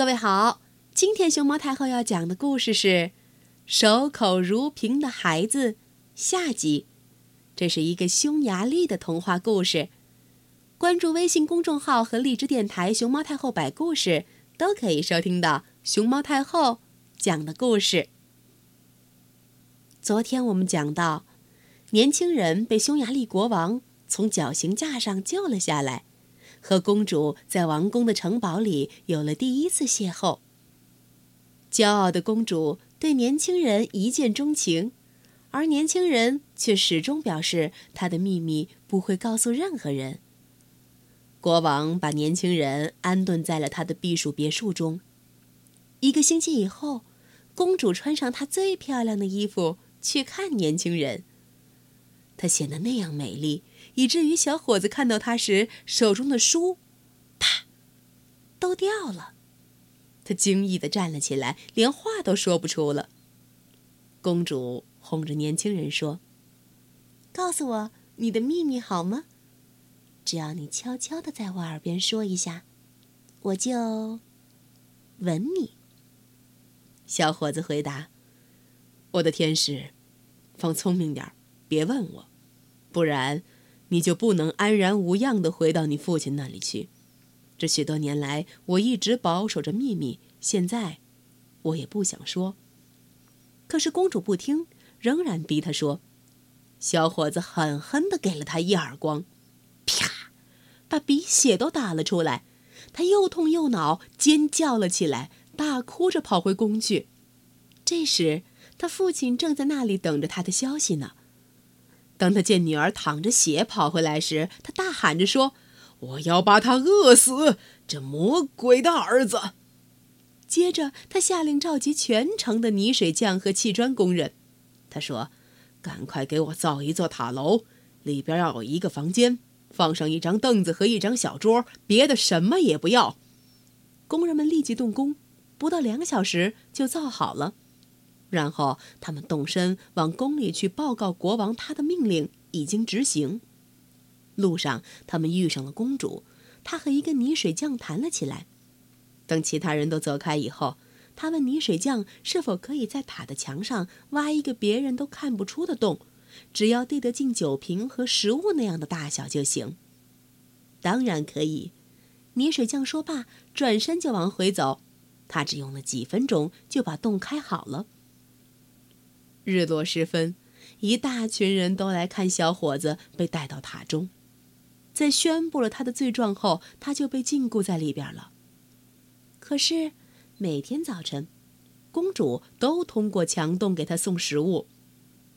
各位好，今天熊猫太后要讲的故事是《守口如瓶的孩子》下集。这是一个匈牙利的童话故事。关注微信公众号和荔枝电台“熊猫太后摆故事”，都可以收听到熊猫太后讲的故事。昨天我们讲到，年轻人被匈牙利国王从绞刑架上救了下来。和公主在王宫的城堡里有了第一次邂逅。骄傲的公主对年轻人一见钟情，而年轻人却始终表示他的秘密不会告诉任何人。国王把年轻人安顿在了他的避暑别墅中。一个星期以后，公主穿上她最漂亮的衣服去看年轻人。她显得那样美丽。以至于小伙子看到他时，手中的书，啪，都掉了。他惊异地站了起来，连话都说不出了。公主哄着年轻人说：“告诉我你的秘密好吗？只要你悄悄地在我耳边说一下，我就吻你。”小伙子回答：“我的天使，放聪明点儿，别问我，不然。”你就不能安然无恙地回到你父亲那里去？这许多年来，我一直保守着秘密，现在，我也不想说。可是公主不听，仍然逼他说。小伙子狠狠地给了他一耳光，啪，把鼻血都打了出来。他又痛又恼，尖叫了起来，大哭着跑回宫去。这时，他父亲正在那里等着他的消息呢。当他见女儿淌着血跑回来时，他大喊着说：“我要把他饿死！这魔鬼的儿子！”接着，他下令召集全城的泥水匠和砌砖工人。他说：“赶快给我造一座塔楼，里边要有一个房间，放上一张凳子和一张小桌，别的什么也不要。”工人们立即动工，不到两小时就造好了。然后他们动身往宫里去报告国王，他的命令已经执行。路上，他们遇上了公主，她和一个泥水匠谈了起来。等其他人都走开以后，他问泥水匠是否可以在塔的墙上挖一个别人都看不出的洞，只要递得进酒瓶和食物那样的大小就行。当然可以，泥水匠说罢，转身就往回走。他只用了几分钟就把洞开好了。日落时分，一大群人都来看小伙子被带到塔中。在宣布了他的罪状后，他就被禁锢在里边了。可是，每天早晨，公主都通过墙洞给他送食物。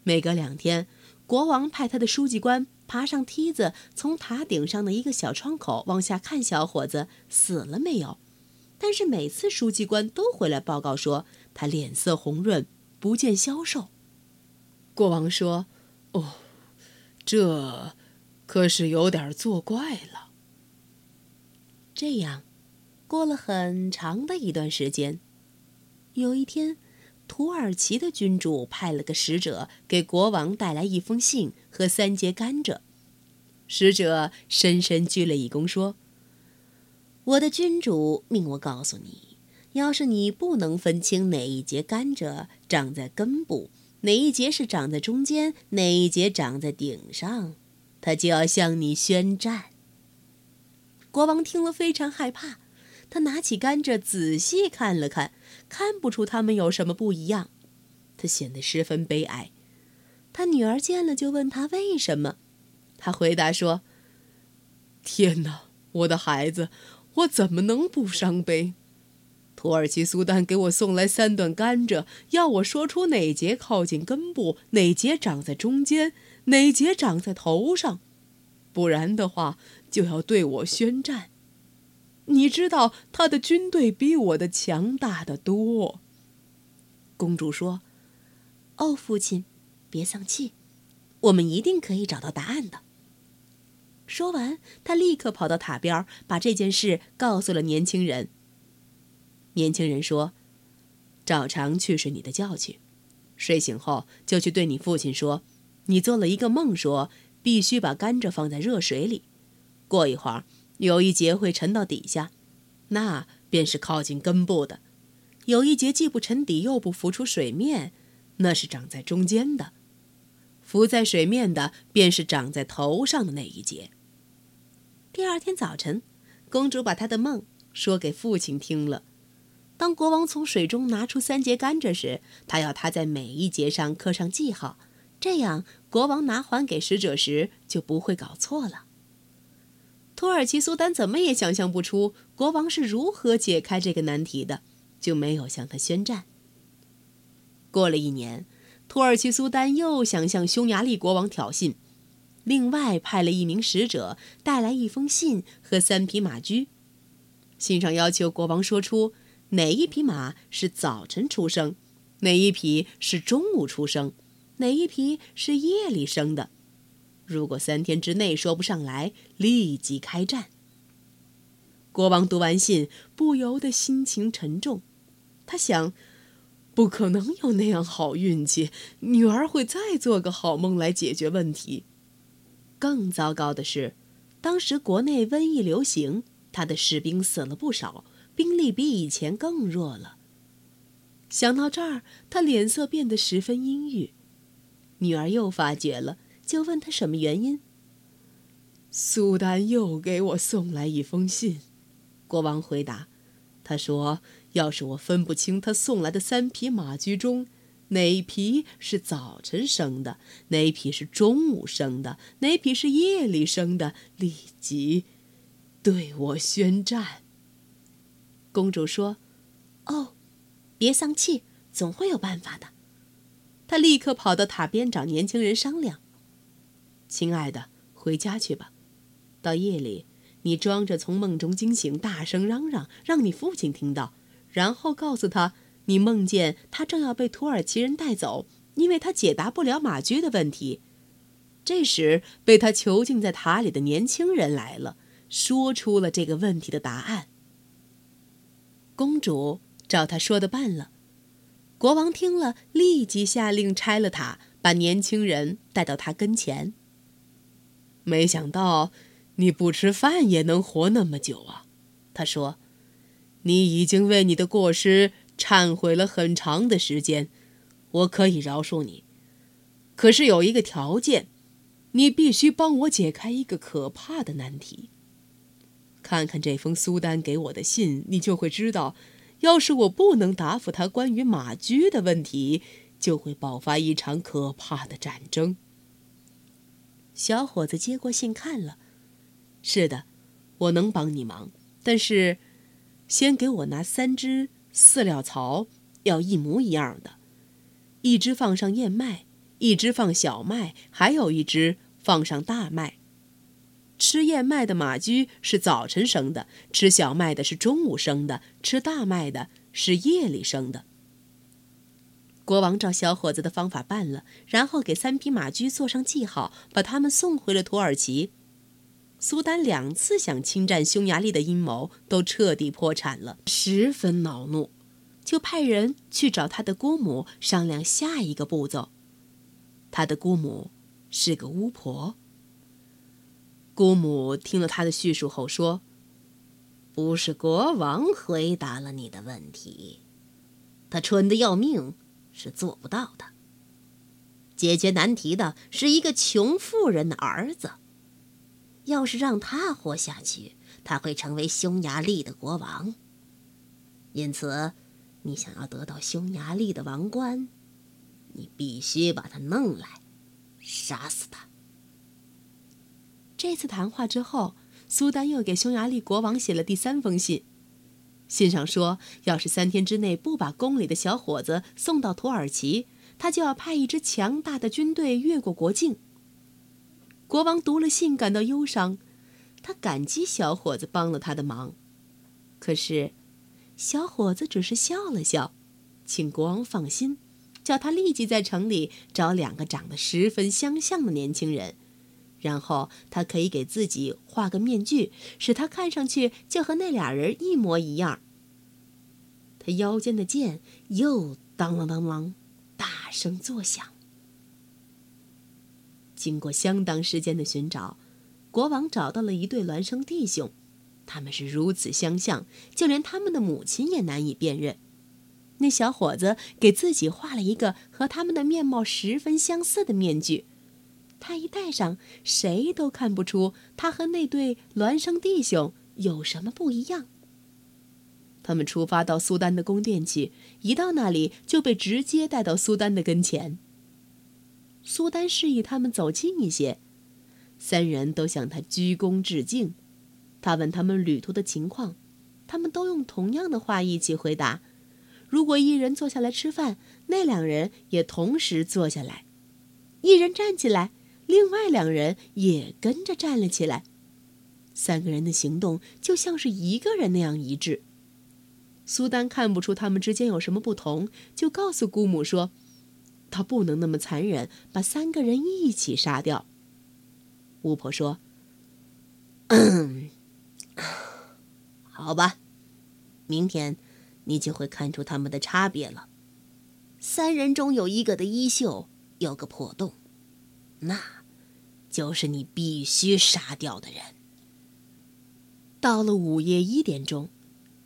每隔两天，国王派他的书记官爬上梯子，从塔顶上的一个小窗口往下看小伙子死了没有。但是每次书记官都回来报告说他脸色红润，不见消瘦。国王说：“哦，这可是有点作怪了。”这样，过了很长的一段时间，有一天，土耳其的君主派了个使者给国王带来一封信和三节甘蔗。使者深深鞠了一躬，说：“我的君主命我告诉你，要是你不能分清哪一节甘蔗长在根部。”哪一节是长在中间，哪一节长在顶上，他就要向你宣战。国王听了非常害怕，他拿起甘蔗仔细看了看，看不出它们有什么不一样，他显得十分悲哀。他女儿见了就问他为什么，他回答说：“天哪，我的孩子，我怎么能不伤悲？”土耳其苏丹给我送来三段甘蔗，要我说出哪节靠近根部，哪节长在中间，哪节长在头上，不然的话就要对我宣战。你知道他的军队比我的强大的多。公主说：“哦，父亲，别丧气，我们一定可以找到答案的。”说完，她立刻跑到塔边，把这件事告诉了年轻人。年轻人说：“照常去睡你的觉去，睡醒后就去对你父亲说，你做了一个梦，说必须把甘蔗放在热水里，过一会儿有一节会沉到底下，那便是靠近根部的；有一节既不沉底又不浮出水面，那是长在中间的；浮在水面的，便是长在头上的那一节。第二天早晨，公主把她的梦说给父亲听了。当国王从水中拿出三节甘蔗时，他要他在每一节上刻上记号，这样国王拿还给使者时就不会搞错了。土耳其苏丹怎么也想象不出国王是如何解开这个难题的，就没有向他宣战。过了一年，土耳其苏丹又想向匈牙利国王挑衅，另外派了一名使者带来一封信和三匹马驹，信上要求国王说出。哪一匹马是早晨出生，哪一匹是中午出生，哪一匹是夜里生的？如果三天之内说不上来，立即开战。国王读完信，不由得心情沉重。他想，不可能有那样好运气，女儿会再做个好梦来解决问题。更糟糕的是，当时国内瘟疫流行，他的士兵死了不少。兵力比以前更弱了。想到这儿，他脸色变得十分阴郁。女儿又发觉了，就问他什么原因。苏丹又给我送来一封信，国王回答。他说：“要是我分不清他送来的三匹马驹中，哪匹是早晨生的，哪匹是中午生的，哪匹是夜里生的，立即对我宣战。”公主说：“哦，别丧气，总会有办法的。”她立刻跑到塔边找年轻人商量。“亲爱的，回家去吧。到夜里，你装着从梦中惊醒，大声嚷嚷，让你父亲听到，然后告诉他你梦见他正要被土耳其人带走，因为他解答不了马驹的问题。这时，被他囚禁在塔里的年轻人来了，说出了这个问题的答案。”公主照他说的办了，国王听了，立即下令拆了塔，把年轻人带到他跟前。没想到你不吃饭也能活那么久啊！他说：“你已经为你的过失忏悔了很长的时间，我可以饶恕你。可是有一个条件，你必须帮我解开一个可怕的难题。”看看这封苏丹给我的信，你就会知道，要是我不能答复他关于马驹的问题，就会爆发一场可怕的战争。小伙子接过信看了，是的，我能帮你忙，但是，先给我拿三只饲料槽，要一模一样的，一只放上燕麦，一只放小麦，还有一只放上大麦。吃燕麦的马驹是早晨生的，吃小麦的是中午生的，吃大麦的是夜里生的。国王照小伙子的方法办了，然后给三匹马驹做上记号，把他们送回了土耳其。苏丹两次想侵占匈牙利的阴谋都彻底破产了，十分恼怒，就派人去找他的姑母商量下一个步骤。他的姑母是个巫婆。姑母听了他的叙述后说：“不是国王回答了你的问题，他蠢的要命，是做不到的。解决难题的是一个穷妇人的儿子，要是让他活下去，他会成为匈牙利的国王。因此，你想要得到匈牙利的王冠，你必须把他弄来，杀死他。”这次谈话之后，苏丹又给匈牙利国王写了第三封信。信上说，要是三天之内不把宫里的小伙子送到土耳其，他就要派一支强大的军队越过国境。国王读了信，感到忧伤，他感激小伙子帮了他的忙。可是，小伙子只是笑了笑，请国王放心，叫他立即在城里找两个长得十分相像的年轻人。然后他可以给自己画个面具，使他看上去就和那俩人一模一样。他腰间的剑又当啷当啷大声作响。经过相当时间的寻找，国王找到了一对孪生弟兄，他们是如此相像，就连他们的母亲也难以辨认。那小伙子给自己画了一个和他们的面貌十分相似的面具，他一戴上，谁都看不出他和那对孪生弟兄有什么不一样。他们出发到苏丹的宫殿去，一到那里就被直接带到苏丹的跟前。苏丹示意他们走近一些，三人都向他鞠躬致敬。他问他们旅途的情况，他们都用同样的话一起回答。如果一人坐下来吃饭，那两人也同时坐下来；一人站起来，另外两人也跟着站了起来。三个人的行动就像是一个人那样一致。苏丹看不出他们之间有什么不同，就告诉姑母说：“他不能那么残忍，把三个人一起杀掉。”巫婆说：“嗯，好吧，明天你就会看出他们的差别了。三人中有一个的衣袖有个破洞，那就是你必须杀掉的人。”到了午夜一点钟，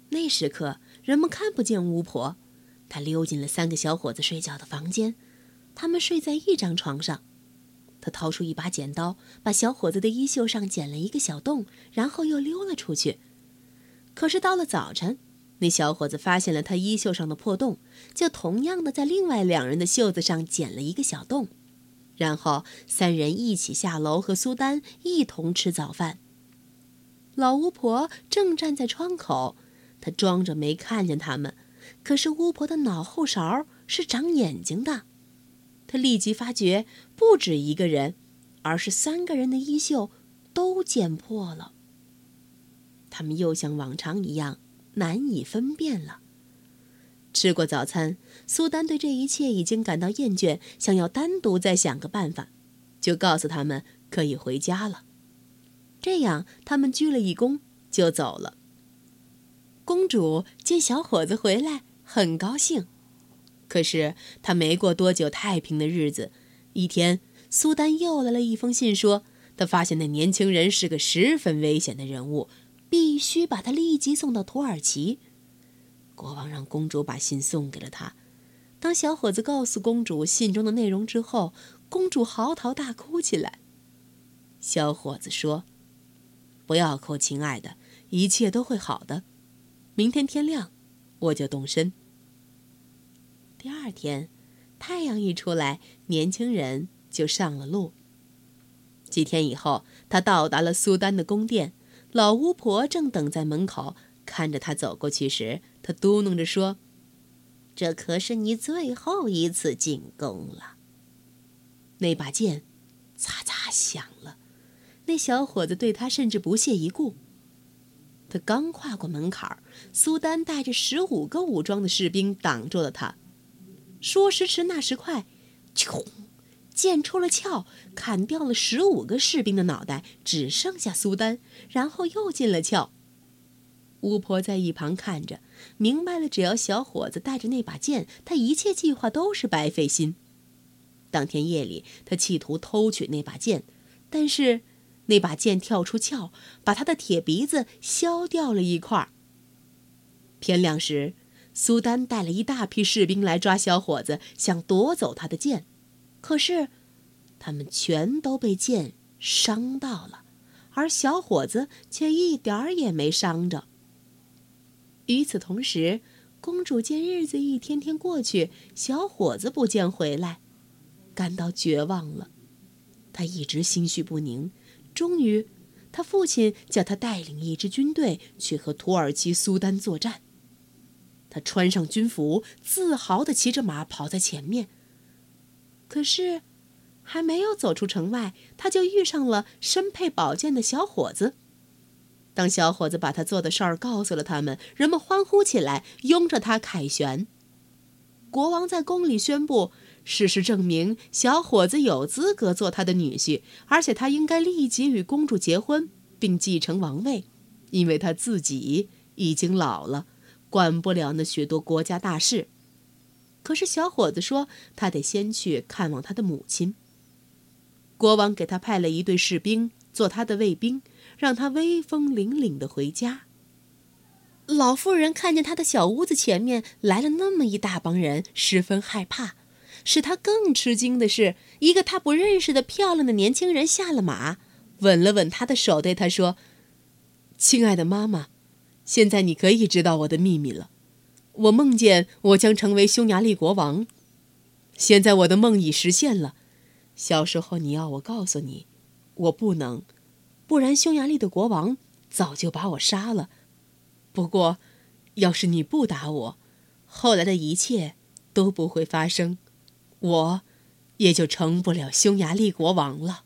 那时刻。人们看不见巫婆，她溜进了三个小伙子睡觉的房间，他们睡在一张床上。她掏出一把剪刀，把小伙子的衣袖上剪了一个小洞，然后又溜了出去。可是到了早晨，那小伙子发现了他衣袖上的破洞，就同样的在另外两人的袖子上剪了一个小洞，然后三人一起下楼和苏丹一同吃早饭。老巫婆正站在窗口。她装着没看见他们，可是巫婆的脑后勺是长眼睛的。他立即发觉，不止一个人，而是三个人的衣袖都剪破了。他们又像往常一样难以分辨了。吃过早餐，苏丹对这一切已经感到厌倦，想要单独再想个办法，就告诉他们可以回家了。这样，他们鞠了一躬就走了。公主见小伙子回来，很高兴。可是她没过多久太平的日子。一天，苏丹又来了一封信，说他发现那年轻人是个十分危险的人物，必须把他立即送到土耳其。国王让公主把信送给了他。当小伙子告诉公主信中的内容之后，公主嚎啕大哭起来。小伙子说：“不要哭，亲爱的，一切都会好的。”明天天亮，我就动身。第二天，太阳一出来，年轻人就上了路。几天以后，他到达了苏丹的宫殿，老巫婆正等在门口，看着他走过去时，他嘟囔着说：“这可是你最后一次进宫了。”那把剑，嚓嚓响了。那小伙子对他甚至不屑一顾。他刚跨过门槛儿，苏丹带着十五个武装的士兵挡住了他。说时迟，那时快，啾，剑出了鞘，砍掉了十五个士兵的脑袋，只剩下苏丹，然后又进了鞘。巫婆在一旁看着，明白了，只要小伙子带着那把剑，他一切计划都是白费心。当天夜里，他企图偷取那把剑，但是。那把剑跳出鞘，把他的铁鼻子削掉了一块。天亮时，苏丹带了一大批士兵来抓小伙子，想夺走他的剑，可是他们全都被剑伤到了，而小伙子却一点儿也没伤着。与此同时，公主见日子一天天过去，小伙子不见回来，感到绝望了。她一直心绪不宁。终于，她父亲叫他带领一支军队去和土耳其苏丹作战。他穿上军服，自豪地骑着马跑在前面。可是，还没有走出城外，他就遇上了身佩宝剑的小伙子。当小伙子把他做的事儿告诉了他们，人们欢呼起来，拥着他凯旋。国王在宫里宣布。事实证明，小伙子有资格做他的女婿，而且他应该立即与公主结婚，并继承王位，因为他自己已经老了，管不了那许多国家大事。可是小伙子说，他得先去看望他的母亲。国王给他派了一队士兵做他的卫兵，让他威风凛凛的回家。老妇人看见他的小屋子前面来了那么一大帮人，十分害怕。使他更吃惊的是，一个他不认识的漂亮的年轻人下了马，吻了吻他的手，对他说：“亲爱的妈妈，现在你可以知道我的秘密了。我梦见我将成为匈牙利国王，现在我的梦已实现了。小时候你要我告诉你，我不能，不然匈牙利的国王早就把我杀了。”不过，要是你不打我，后来的一切都不会发生，我也就成不了匈牙利国王了。